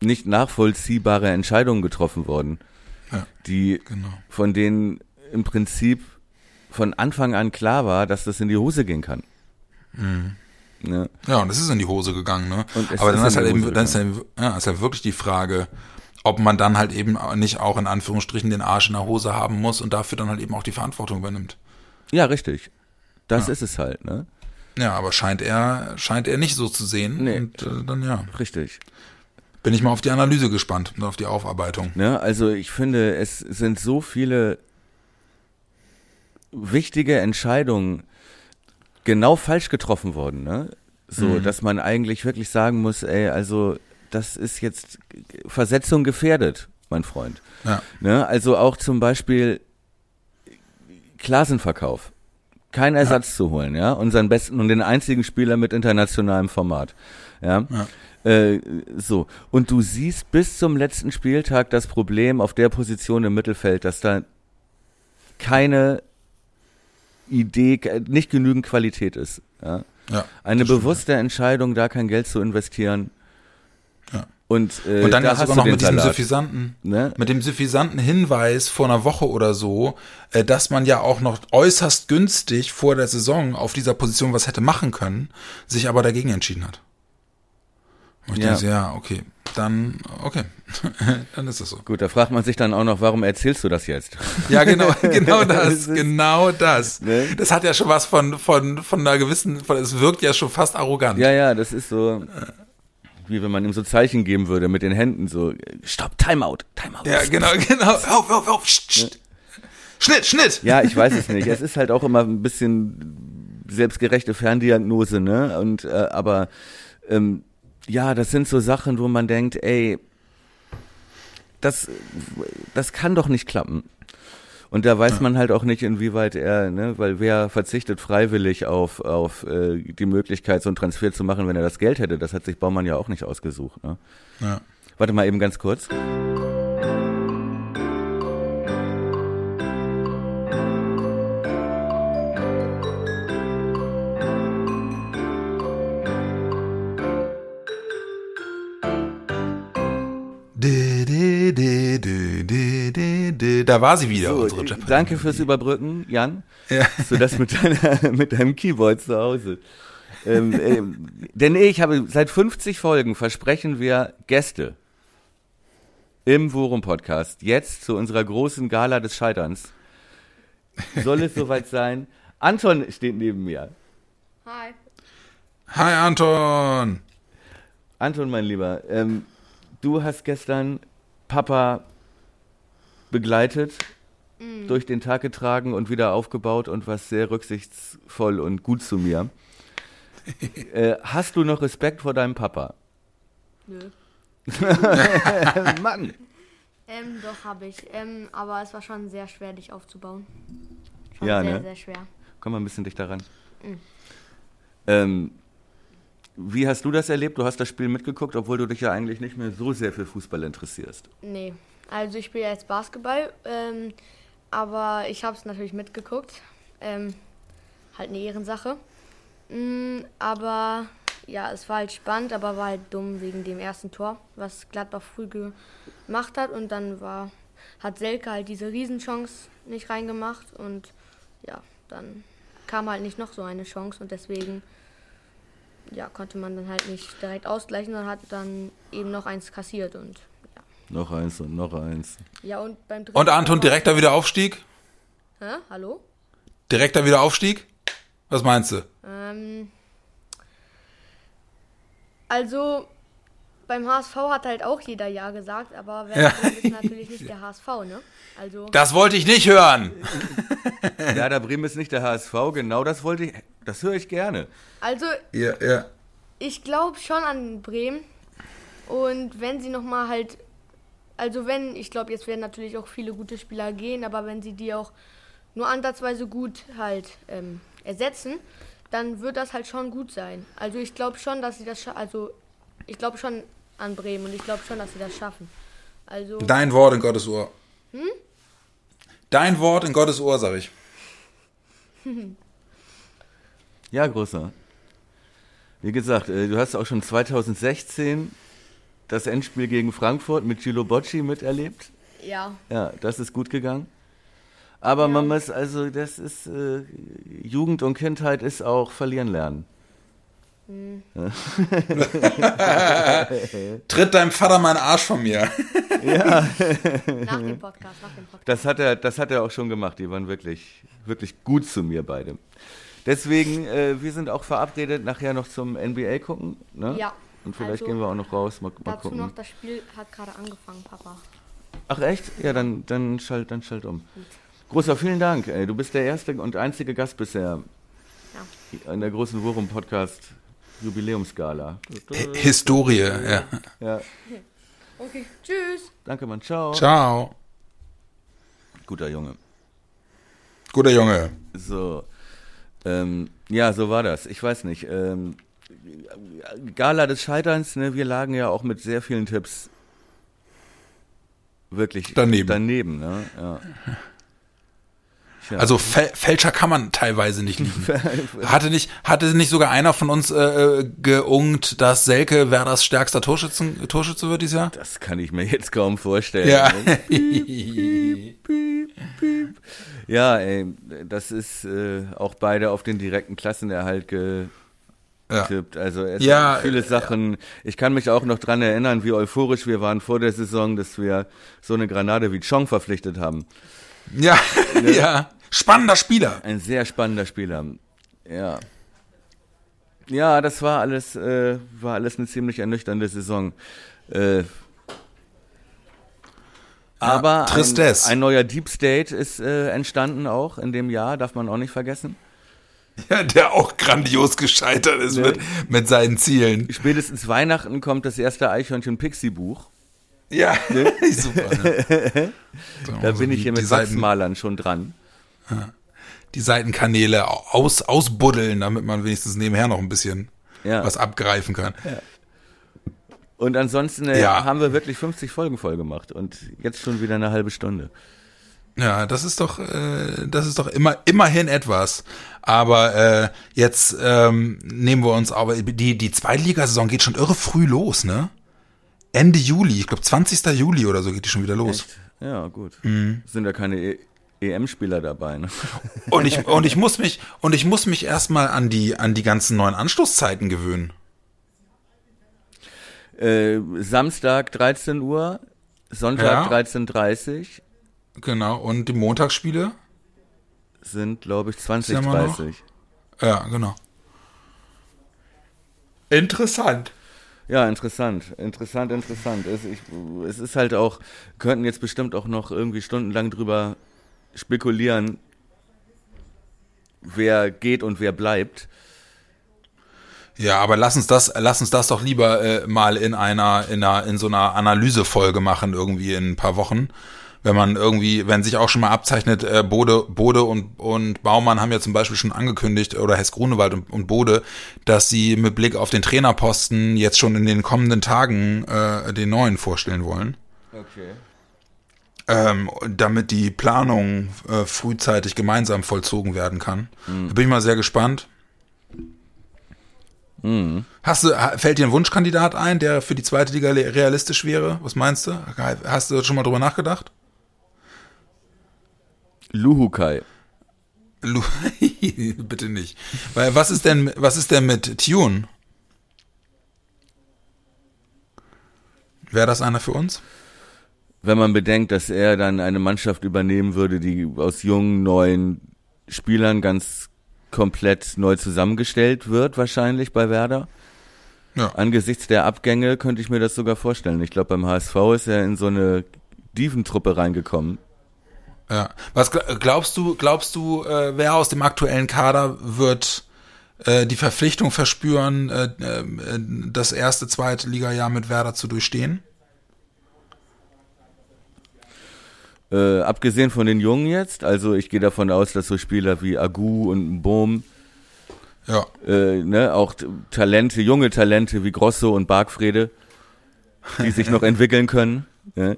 nicht nachvollziehbare Entscheidungen getroffen worden, Ja, die genau. von denen im Prinzip von Anfang an klar war, dass das in die Hose gehen kann. Ne? Ja, und es ist in die Hose gegangen, ne? Aber dann ist halt die eben, Hose dann ist, halt, ja, ist halt wirklich die Frage, ob man dann halt eben nicht auch in Anführungsstrichen den Arsch in der Hose haben muss und dafür dann halt eben auch die Verantwortung übernimmt. Ja, richtig. Das Ja. ist es halt, ne? Ja, aber scheint er, scheint er nicht so zu sehen. Nee. Und äh, dann ja, Richtig. bin ich mal auf die Analyse gespannt und auf die Aufarbeitung. Ne? Also ich finde, es sind so viele wichtige Entscheidungen genau falsch getroffen worden, ne? So, Mhm. dass man eigentlich wirklich sagen muss, ey, also das ist jetzt Versetzung gefährdet, mein Freund. Ja, Ne? Also auch zum Beispiel Klassenverkauf. Kein Ersatz zu holen, ja, unseren besten und den einzigen Spieler mit internationalem Format, ja. ja, Äh, so. Und du siehst bis zum letzten Spieltag das Problem auf der Position im Mittelfeld, dass da keine Idee, nicht genügend Qualität ist. Ja? ja. Eine Das stimmt, bewusste Entscheidung, da kein Geld zu investieren. Und, äh, Und dann da ja sogar noch mit diesem Salat, suffisanten, ne? mit dem suffisanten Hinweis vor einer Woche oder so, äh, dass man ja auch noch äußerst günstig vor der Saison auf dieser Position was hätte machen können, sich aber dagegen entschieden hat. Und ich Ja. denke ja, okay, dann, okay, dann ist es so. Gut, da fragt man sich dann auch noch, warum erzählst du das jetzt? Ja, genau, genau Das das, genau das. Ne? Das hat ja schon was von, von, von einer gewissen, von, es wirkt ja schon fast arrogant. Ja, ja, das ist so, wie wenn man ihm so Zeichen geben würde mit den Händen, so, stopp, Timeout, Timeout. Ja, genau, genau. Auf, auf, auf, Psst, psst. Schnitt, Schnitt. Ja, ich weiß es nicht. Es ist halt auch immer ein bisschen selbstgerechte Ferndiagnose, ne? Und äh, aber ähm, ja, das sind so Sachen, wo man denkt, ey, das, das kann doch nicht klappen. Und da weiß man halt auch nicht, inwieweit er, ne, weil wer verzichtet freiwillig auf, auf äh, die Möglichkeit, so einen Transfer zu machen, wenn er das Geld hätte. Das hat sich Baumann ja auch nicht ausgesucht. Ne? Ja. Warte mal eben ganz kurz. Da war sie wieder, So, unsere Jeopardy. danke fürs Überbrücken, Jan. Ja. So das mit, deiner, mit deinem Keyboard zu Hause. Ähm, ähm, denn ich habe seit 50 Folgen versprechen wir Gäste im Worum Podcast. Jetzt zu unserer großen Gala des Scheiterns. Soll es soweit sein? Anton steht neben mir. Hi. Hi, Anton. Anton, mein Lieber, ähm, du hast gestern Papa begleitet, durch den Tag getragen und wieder aufgebaut und warst sehr rücksichtsvoll und gut zu mir. äh, hast du noch Respekt vor deinem Papa? Nö. Mann! Ähm, doch habe ich. Ähm, aber es war schon sehr schwer, dich aufzubauen. Schon Ja, sehr, ne? sehr schwer. Komm mal ein bisschen dichter ran. Ähm, Wie hast du das erlebt? Du hast das Spiel mitgeguckt, obwohl du dich ja eigentlich nicht mehr so sehr für Fußball interessierst. Nee, also ich spiele jetzt Basketball, ähm, aber ich habe es natürlich mitgeguckt. Ähm, halt eine Ehrensache. Mm, aber ja, es war halt spannend, aber war halt dumm wegen dem ersten Tor, was Gladbach früh gemacht hat. Und dann war, hat Selke halt diese Riesenchance nicht reingemacht. Und ja, dann kam halt nicht noch so eine Chance. Und deswegen ja, konnte man dann halt nicht direkt ausgleichen und hat dann eben noch eins kassiert. Und. Noch eins und noch eins. Ja, und beim dritten Und Anton, direkter Wiederaufstieg? Hä? Hallo? Direkter Wiederaufstieg? Was meinst du? Ähm, also beim HSV hat halt auch jeder Ja gesagt, aber Werder Ja. Bremen ist natürlich nicht der HSV, ne? Also Das wollte ich nicht hören. Ja, der Bremen ist nicht der HSV, genau das wollte ich, das höre ich gerne. also Ja, ja. ich glaube schon an Bremen und wenn sie noch mal halt also wenn ich glaube jetzt werden natürlich auch viele gute Spieler gehen, aber wenn sie die auch nur ansatzweise gut halt ähm, ersetzen, dann wird das halt schon gut sein. Also ich glaube schon, dass sie das scha- also ich glaube schon an Bremen und ich glaube schon, dass sie das schaffen. Also Dein Wort in Gottes Ohr. Dein Wort in Gottes Ohr, sag ich. Ja, großer. Wie gesagt, äh, du hast auch schon 2016 das Endspiel gegen Frankfurt mit Gilo Bocci miterlebt. ja, Ja, das ist gut gegangen. Aber man muss, also das ist, äh, Jugend und Kindheit ist auch verlieren lernen. Tritt deinem Vater meinen Arsch von mir. nach dem Podcast, nach dem Podcast. Das hat er, das hat er auch schon gemacht. Die waren wirklich, wirklich gut zu mir beide. Deswegen, äh, wir sind auch verabredet, nachher noch zum NBA gucken. Ne? Ja. Und vielleicht also gehen wir auch noch raus, mal, mal Dazu gucken. noch, das Spiel hat gerade angefangen, Papa. Ach echt? Ja, dann, dann schalt, dann schalt um. Großer, vielen Dank. Ey. Du bist der erste und einzige Gast bisher in der großen Worum Podcast Jubiläumsgala. Historie, ja. Ja, Okay, tschüss. danke, Mann. Ciao. Ciao. Guter Junge. Guter Junge. So. Ähm, ja, so war das. Ich weiß nicht. Ähm, Gala des Scheiterns, ne, wir lagen ja auch mit sehr vielen Tipps wirklich Daneben. Daneben, ne? Ja. Tja. Also Fäl Fälscher kann man teilweise nicht lieben. Hatte nicht, hatte nicht sogar einer von uns äh, äh, geungt, dass Selke Werders stärkster Torschützen, Torschütze wird dieses Jahr? das kann ich mir jetzt kaum vorstellen. Ja. ne? Ja, ey, das ist äh, auch beide auf den direkten Klassenerhalt getippt. Ja. Also es Ja, sind viele äh, Sachen. Ich kann mich auch noch dran erinnern, wie euphorisch wir waren vor der Saison, dass wir so eine Granate wie Chong verpflichtet haben. Ja, ja. Spannender Spieler. Ein sehr spannender Spieler. Ja. Ja, das war alles, äh, war alles eine ziemlich ernüchternde Saison. Äh, aber ein, Tristesse. ein neuer Deep State ist äh, entstanden auch in dem Jahr, darf man auch nicht vergessen. Ja, der auch grandios gescheitert ist mit, mit seinen Zielen. Spätestens Weihnachten kommt das erste Eichhörnchen-Pixie-Buch. Ja, super. Ne? So, Da bin ich hier mit Wachsmalern schon dran. die Seitenkanäle aus, ausbuddeln, damit man wenigstens nebenher noch ein bisschen Ja. was abgreifen kann. Und ansonsten äh, Ja. haben wir wirklich 50 Folgen voll gemacht und jetzt schon wieder eine halbe Stunde. Ja, das ist doch, äh, das ist doch immer immerhin etwas. Aber äh, jetzt ähm, nehmen wir uns aber die die Zweitligasaison geht schon irre früh los, ne? Ende Juli, ich glaube 20. Juli oder so geht die schon wieder los. Echt? Ja, gut. Mhm. Sind ja keine e EM-Spieler dabei. Ne? Und ich und ich muss mich und ich muss mich erstmal an die an die ganzen neuen Anstoßzeiten gewöhnen. Äh, Samstag 13 Uhr, Sonntag Ja. 13.30 Genau. Und die Montagsspiele? sind, glaube ich, ja immer noch. 20.30 Ja, genau. Interessant. Ja, interessant, interessant, interessant. Es, ich, es ist halt auch, könnten jetzt bestimmt auch noch irgendwie stundenlang drüber spekulieren, wer geht und wer bleibt. Ja, aber lass uns das, lass uns das doch lieber äh, mal in einer, in einer, in so einer Analysefolge machen irgendwie in ein paar Wochen, wenn man irgendwie, wenn sich auch schon mal abzeichnet, äh, Bode, Bode und, und Baumann haben ja zum Beispiel schon angekündigt, oder Hess Grunewald und, und Bode, dass sie mit Blick auf den Trainerposten jetzt schon in den kommenden Tagen äh, den neuen vorstellen wollen. Okay. Ähm, damit die Planung äh, frühzeitig gemeinsam vollzogen werden kann. Da bin ich mal sehr gespannt. Hast du, fällt dir ein Wunschkandidat ein, der für die zweite Liga realistisch wäre? Was meinst du? Hast du schon mal drüber nachgedacht? Luhukai. Lu Bitte nicht. Weil was ist denn, was ist denn mit Tune? Wäre das einer für uns? Wenn man bedenkt, dass er dann eine Mannschaft übernehmen würde, die aus jungen, neuen Spielern ganz komplett neu zusammengestellt wird, wahrscheinlich bei Werder. Ja. Angesichts der Abgänge könnte ich mir das sogar vorstellen. Ich glaube, beim HSV ist er in so eine Dieventruppe reingekommen. Ja. Was gl- glaubst du, glaubst du, äh, wer aus dem aktuellen Kader wird äh, die Verpflichtung verspüren, äh, äh, das erste, zweite Liga-Jahr mit Werder zu durchstehen? Äh, abgesehen von den Jungen jetzt, also ich gehe davon aus, dass so Spieler wie Agu und Bohm, Ja. äh, ne, auch Talente, junge Talente wie Grosso und Bargfrede, die sich noch entwickeln können, ne,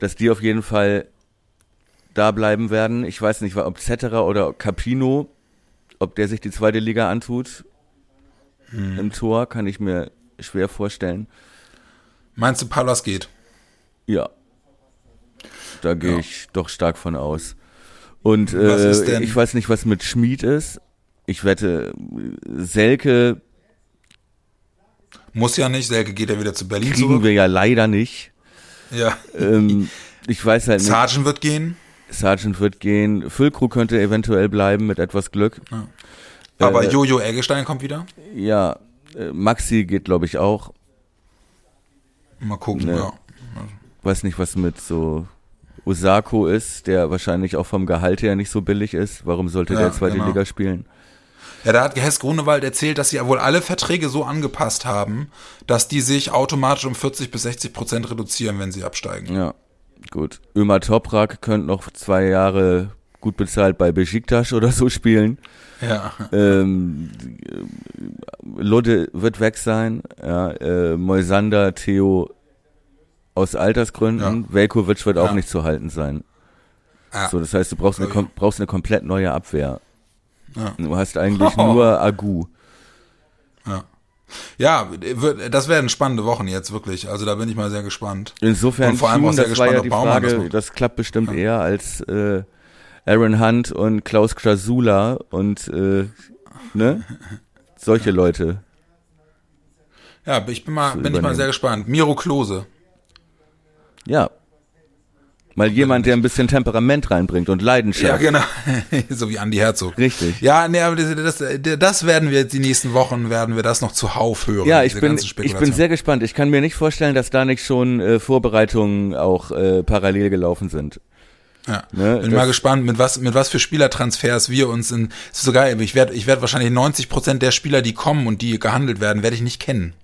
dass die auf jeden Fall da bleiben werden. Ich weiß nicht, ob Cetera oder Capino, ob der sich die zweite Liga antut. Im Tor kann ich mir schwer vorstellen. Meinst du, Paulus geht? Ja. Da gehe Ja. ich doch stark von aus. Und äh, ich weiß nicht, was mit Schmied ist. Ich wette, Selke Muss ja nicht. Selke geht ja wieder zu Berlin kriegen zurück. wir ja leider nicht. Ja. Ähm, ich weiß halt nicht. Sargent wird gehen. Sargent wird gehen. Füllkrug könnte eventuell bleiben mit etwas Glück. Aber Äh, Jojo Eggestein kommt wieder. Ja, äh, Maxi geht, glaube ich, auch. Mal gucken, Ne. ja. Weiß nicht, was mit so Osako ist, der wahrscheinlich auch vom Gehalt her nicht so billig ist. Warum sollte Ja, der zweite genau. Liga spielen? Ja, da hat Hess Grunewald erzählt, dass sie ja wohl alle Verträge so angepasst haben, dass die sich automatisch um 40 bis 60 Prozent reduzieren, wenn sie absteigen. Ja, gut. Ömer Toprak könnte noch zwei Jahre gut bezahlt bei Besiktas oder so spielen. Ja. Ähm, äh, Ludde wird weg sein. Ja, äh, Moisander, Theo aus Altersgründen. Velkovic wird auch Ja. nicht zu halten sein. Ja. So, das heißt, du brauchst eine, brauchst eine komplett neue Abwehr. Ja. Du hast eigentlich nur Agu. Ja, das werden spannende Wochen jetzt wirklich. Also da bin ich mal sehr gespannt. Insofern, Und vor allem auch sehr das gespannt, ja ob Baumann das Frage, macht. das, klappt bestimmt eher als äh, Aaron Hunt und Klaus Krasula und äh, ne? Solche Leute. Ja, ich bin mal, bin ich mal sehr gespannt. Miro Klose. Ja. Mal jemand, der ein bisschen Temperament reinbringt und Ja, Leidenschaft. genau. so wie Andy Herzog. Richtig. Ja, nee, aber das, das, das werden wir jetzt die nächsten Wochen, werden wir das noch zuhauf hören. Ja, ich bin, ich bin sehr gespannt. Ich kann mir nicht vorstellen, dass da nicht schon äh, Vorbereitungen auch äh, parallel gelaufen sind. Ja. Ne, Bin mal gespannt, mit was, mit was für Spielertransfers wir uns in. Ist so geil. Ich werde, ich werde wahrscheinlich 90 Prozent der Spieler, die kommen und die gehandelt werden, werde ich nicht kennen.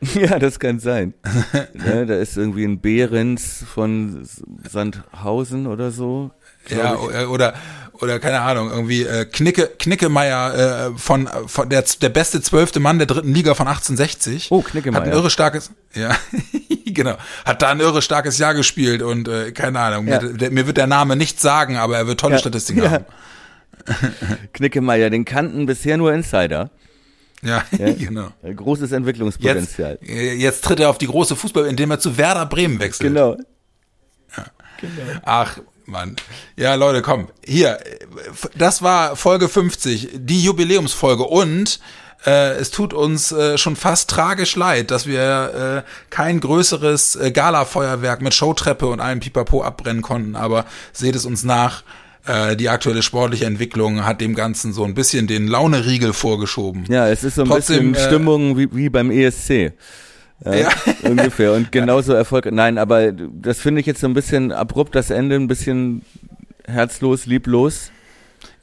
Ja, das kann sein. ne, da ist irgendwie ein Behrens von Sandhausen oder so. Ja, ich. o- oder, oder keine Ahnung, irgendwie äh, Knicke, Knickemeier äh, von, von der, der beste zwölfte Mann der dritten Liga von 1860. Oh, Knickemeier. Hat ein irre starkes, ja, genau, hat da ein irre starkes Jahr gespielt und äh, keine Ahnung, Ja. mir, der, mir wird der Name nichts sagen, aber er wird tolle Ja, Statistiken ja. haben. Knickemeier, den kannten bisher nur Insider. Ja, Ja. genau. Großes Jetzt, Entwicklungspotenzial. äh, jetzt tritt er auf die große Fußball, indem er zu Werder Bremen wechselt. Genau. Ach, Mann. Ja, Leute, komm. Hier, das war Folge 50, die Jubiläumsfolge und äh, es tut uns äh, schon fast tragisch leid, dass wir äh, kein größeres äh, Gala-Feuerwerk mit Showtreppe und allem Pipapo abbrennen konnten, aber seht es uns nach. Äh, die aktuelle sportliche Entwicklung hat dem Ganzen so ein bisschen den Launeriegel vorgeschoben. Ja, es ist so ein Trotzdem, bisschen äh, Stimmung wie, wie beim ESC. Ja, Ja. ungefähr. Und genauso Erfolg. Nein, aber das finde ich jetzt so ein bisschen abrupt, das Ende ein bisschen herzlos, lieblos.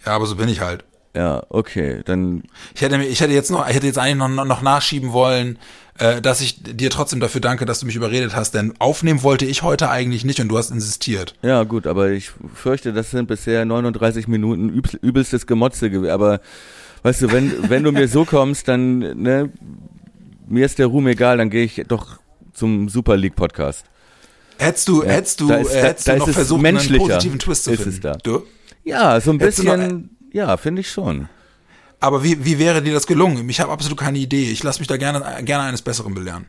Ja, aber so bin ich halt. Ja, okay, dann. Ich hätte, ich hätte jetzt noch, ich hätte jetzt eigentlich noch, noch nachschieben wollen, äh, dass ich dir trotzdem dafür danke, dass du mich überredet hast, denn aufnehmen wollte ich heute eigentlich nicht und du hast insistiert. Ja, gut, aber ich fürchte, das sind bisher 39 Minuten übel, übelstes Gemotze gewesen. Aber weißt du, wenn, wenn du mir so kommst, dann, ne, mir ist der Ruhm egal, dann gehe ich doch zum Super League Podcast. Hättest du, Ja, hättest du, da ist- äh, da- hättest da du ist noch versucht, einen positiven Twist zu finden? da. Du? Ja, so ein Hättest bisschen, ja, finde ich schon. Aber wie, wie wäre dir das gelungen? Ich habe absolut keine Idee. Ich lasse mich da gerne, gerne eines Besseren belehren.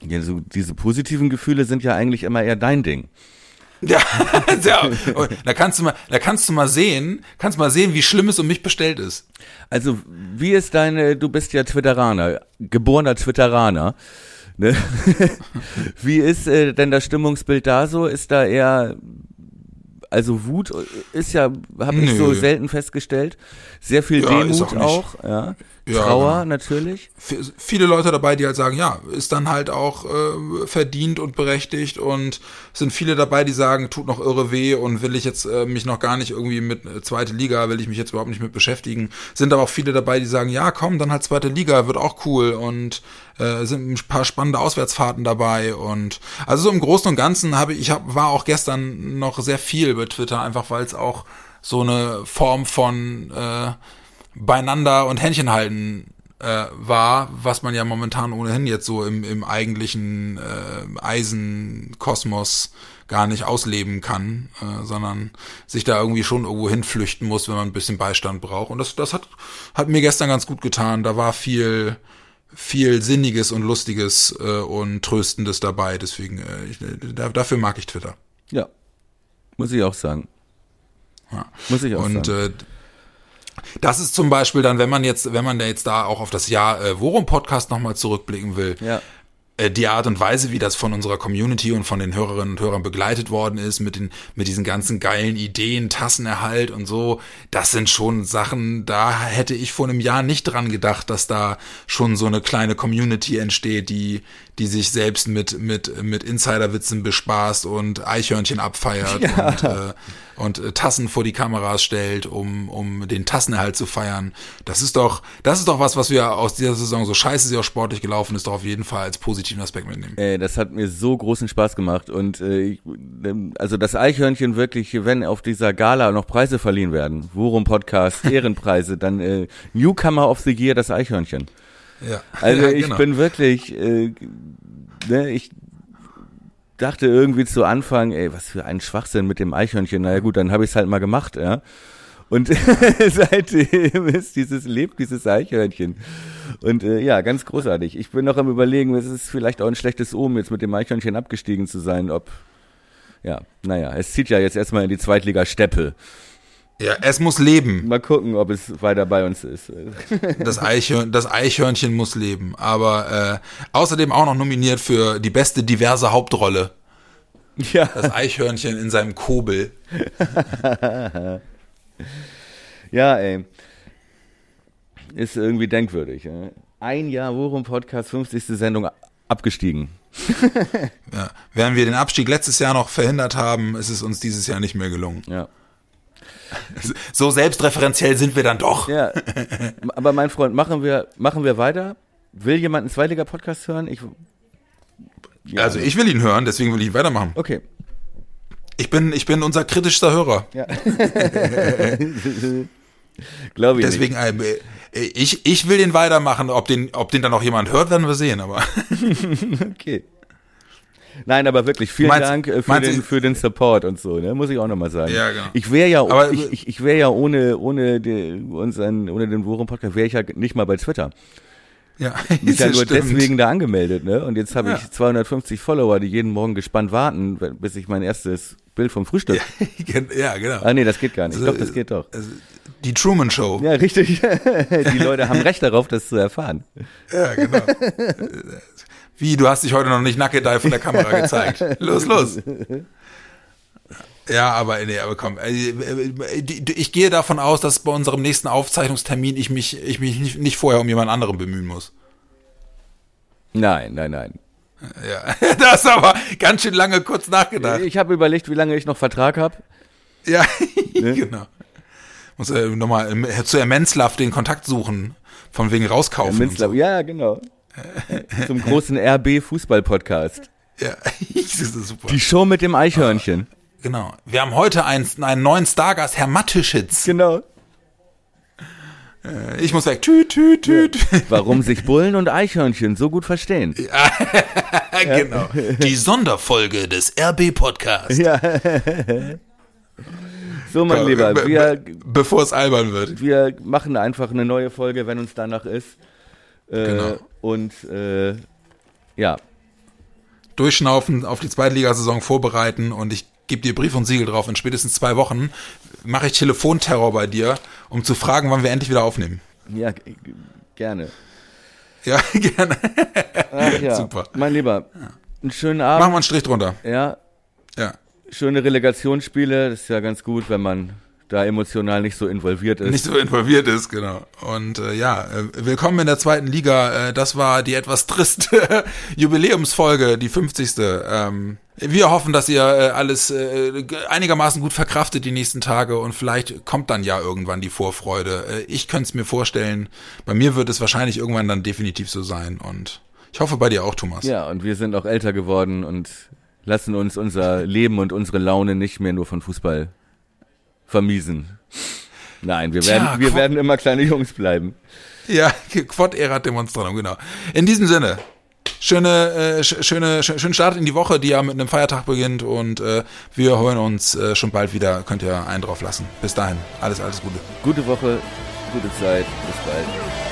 Ja, so, diese positiven Gefühle sind ja eigentlich immer eher dein Ding. Ja, ja. da kannst du mal, da kannst du mal sehen, kannst mal sehen, wie schlimm es um mich bestellt ist. Also, wie ist deine, du bist ja Twitteraner, geborener Twitteraner. Ne? wie ist äh, denn das Stimmungsbild da so? Ist da eher, also Wut ist ja, habe ich so selten festgestellt. Sehr viel Ja, Demut auch auch, ja. Ja, Trauer genau. natürlich. Viele Leute dabei, die halt sagen, ja, ist dann halt auch äh, verdient und berechtigt und sind viele dabei, die sagen, tut noch irre weh und will ich jetzt äh, mich noch gar nicht irgendwie mit äh, zweite Liga, will ich mich jetzt überhaupt nicht mit beschäftigen. Sind aber auch viele dabei, die sagen, ja, komm, dann halt zweite Liga, wird auch cool und äh, sind ein paar spannende Auswärtsfahrten dabei und also so im Großen und Ganzen habe ich, ich hab, war auch gestern noch sehr viel bei Twitter, einfach weil es auch so eine Form von äh, beieinander und Händchen halten äh, war, was man ja momentan ohnehin jetzt so im, im eigentlichen äh, Eisenkosmos gar nicht ausleben kann, äh, sondern sich da irgendwie schon irgendwo hinflüchten muss, wenn man ein bisschen Beistand braucht. Und das, das hat, hat mir gestern ganz gut getan. Da war viel, viel Sinniges und Lustiges äh, und Tröstendes dabei. Deswegen, äh, ich, da, dafür mag ich Twitter. Ja. Muss ich auch sagen. Ja. Muss ich auch Und sagen. äh, das ist zum Beispiel dann, wenn man jetzt, wenn man da jetzt da auch auf das Jahr äh, Worum Podcast nochmal zurückblicken will, ja. äh, die Art und Weise, wie das von unserer Community und von den Hörerinnen und Hörern begleitet worden ist, mit den, mit diesen ganzen geilen Ideen, Tassenerhalt und so, das sind schon Sachen, da hätte ich vor einem Jahr nicht dran gedacht, dass da schon so eine kleine Community entsteht, die, die sich selbst mit, mit, mit Insiderwitzen bespaßt und Eichhörnchen abfeiert und, äh, und äh, Tassen vor die Kameras stellt, um, um den Tassenerhalt zu feiern. Das ist doch, das ist doch was, was wir aus dieser Saison, so scheiße sie auch sportlich gelaufen ist, doch auf jeden Fall als positiven Aspekt mitnehmen. Ey, das hat mir so großen Spaß gemacht und äh, ich, ähm, also das Eichhörnchen wirklich, wenn auf dieser Gala noch Preise verliehen werden, Worum Podcast, Ehrenpreise, dann äh, Newcomer of the Year, das Eichhörnchen. Ja. Also ja, ich genau. bin wirklich, äh, ne, ich dachte irgendwie zu Anfang, ey, was für ein Schwachsinn mit dem Eichhörnchen. Naja gut, dann habe ich es halt mal gemacht, ja. Und seitdem ist dieses, lebt dieses Eichhörnchen. Und äh, ja, ganz großartig. Ich bin noch am überlegen, es ist vielleicht auch ein schlechtes Omen, jetzt mit dem Eichhörnchen abgestiegen zu sein, ob, ja, naja, es zieht ja jetzt erstmal in die Zweitliga Steppe. Ja, es muss leben. Mal gucken, ob es weiter bei uns ist. Das, Eichhörn, das Eichhörnchen muss leben. Aber äh, außerdem auch noch nominiert für die beste diverse Hauptrolle. ja. Das Eichhörnchen in seinem Kobel. Ja, ey. Ist irgendwie denkwürdig. Ein Jahr Worum Podcast, 50. Sendung abgestiegen. Ja. Während wir den Abstieg letztes Jahr noch verhindert haben, ist es uns dieses Jahr nicht mehr gelungen. Ja. So selbstreferenziell sind wir dann doch. Ja. Aber mein Freund, machen wir, machen wir weiter? Will jemand einen Zweitliga-Podcast hören? Ich, ja, Also ich will ihn hören, deswegen will ich weitermachen. Okay. Ich bin, ich bin unser kritischster Hörer. Ja. Glaube ich Deswegen, äh, ich, ich will den weitermachen. Ob den, ob den dann noch jemand hört, werden wir sehen. Aber nicht. Okay. Nein, aber wirklich, vielen Meinst- Dank äh, für den, für den Support und so, ne? Muss ich auch nochmal sagen. Ja, genau. Ich wäre ja, Aber- ich, ich, ich wäre ja ohne, ohne die, unseren, ohne den Worum Podcast, wäre ich ja nicht mal bei Twitter. ja, Mich ja das nur stimmt. deswegen da angemeldet, ne? Und jetzt habe Ja. ich 250 Follower, die jeden Morgen gespannt warten, bis ich mein erstes Bild vom Frühstück. ja, genau. Ah nee, das geht gar nicht. Also, Doch, das geht doch. Also, Die Truman Show. Ja, richtig. Die Leute haben Recht darauf, das zu erfahren. Ja, genau. Wie, du hast dich heute noch nicht nackt da von der Kamera gezeigt. Los, los. Ja, aber nee, aber komm, äh, äh, ich gehe davon aus, dass bei unserem nächsten Aufzeichnungstermin ich mich, ich mich nicht, vorher um jemand anderen bemühen muss. Nein, nein, nein. Ja, das ist aber ganz schön lange kurz nachgedacht. Ich habe überlegt, wie lange ich noch Vertrag habe. Ja, Ne? genau. Muss äh, nochmal äh, zu Herr Menzlaff den Kontakt suchen, von wegen rauskaufen. Münzler, so. ja, genau. Zum großen RB Fußball Podcast. Ja, das ist super. Die Show mit dem Eichhörnchen. Genau. Wir haben heute einen, einen neuen Stargast, Herr Matteschitz. Genau. Ich muss weg. Tüt, tüt, tüt. Warum sich Bullen und Eichhörnchen so gut verstehen. genau. Die Sonderfolge des RB Podcasts. Ja. So, mein Lieber, Be- wir, be- bevor es albern wird. wir machen einfach eine neue Folge, wenn uns danach ist. Äh, Genau. Und äh, ja, Durchschnaufen, auf die Zweitligasaison vorbereiten und ich gebe dir Brief und Siegel drauf. In spätestens zwei Wochen mache ich Telefonterror bei dir, um zu fragen, wann wir endlich wieder aufnehmen. ja, gerne. Ja, gerne. Ach ja, Super. mein Lieber, einen schönen Machen Abend. wir einen Strich drunter. Ja, Ja. schöne Relegationsspiele. Das ist ja ganz gut, wenn man da emotional nicht so involviert ist. nicht so involviert ist, genau. Und äh, ja, äh, willkommen in der zweiten Liga. Äh, das war die etwas triste Jubiläumsfolge, die 50. Ähm, wir hoffen, dass ihr äh, alles äh, einigermaßen gut verkraftet die nächsten Tage und vielleicht kommt dann ja irgendwann die Vorfreude. Äh, ich könnte es mir vorstellen. Bei mir wird es wahrscheinlich irgendwann dann definitiv so sein und ich hoffe bei dir auch, Thomas. Ja, und wir sind auch älter geworden und lassen uns unser Leben und unsere Laune nicht mehr nur von Fußball vermiesen. Nein, wir Tja, werden, wir Quo- werden immer kleine Jungs bleiben. Ja, Demonstrantum, genau. In diesem Sinne, schöne, äh, sch- schöne, sch schönen Start in die Woche, die ja mit einem Feiertag beginnt und äh, wir hören uns äh, schon bald wieder. Könnt ihr einen drauf lassen. Bis dahin, alles, alles Gute. Gute Woche, gute Zeit, bis bald.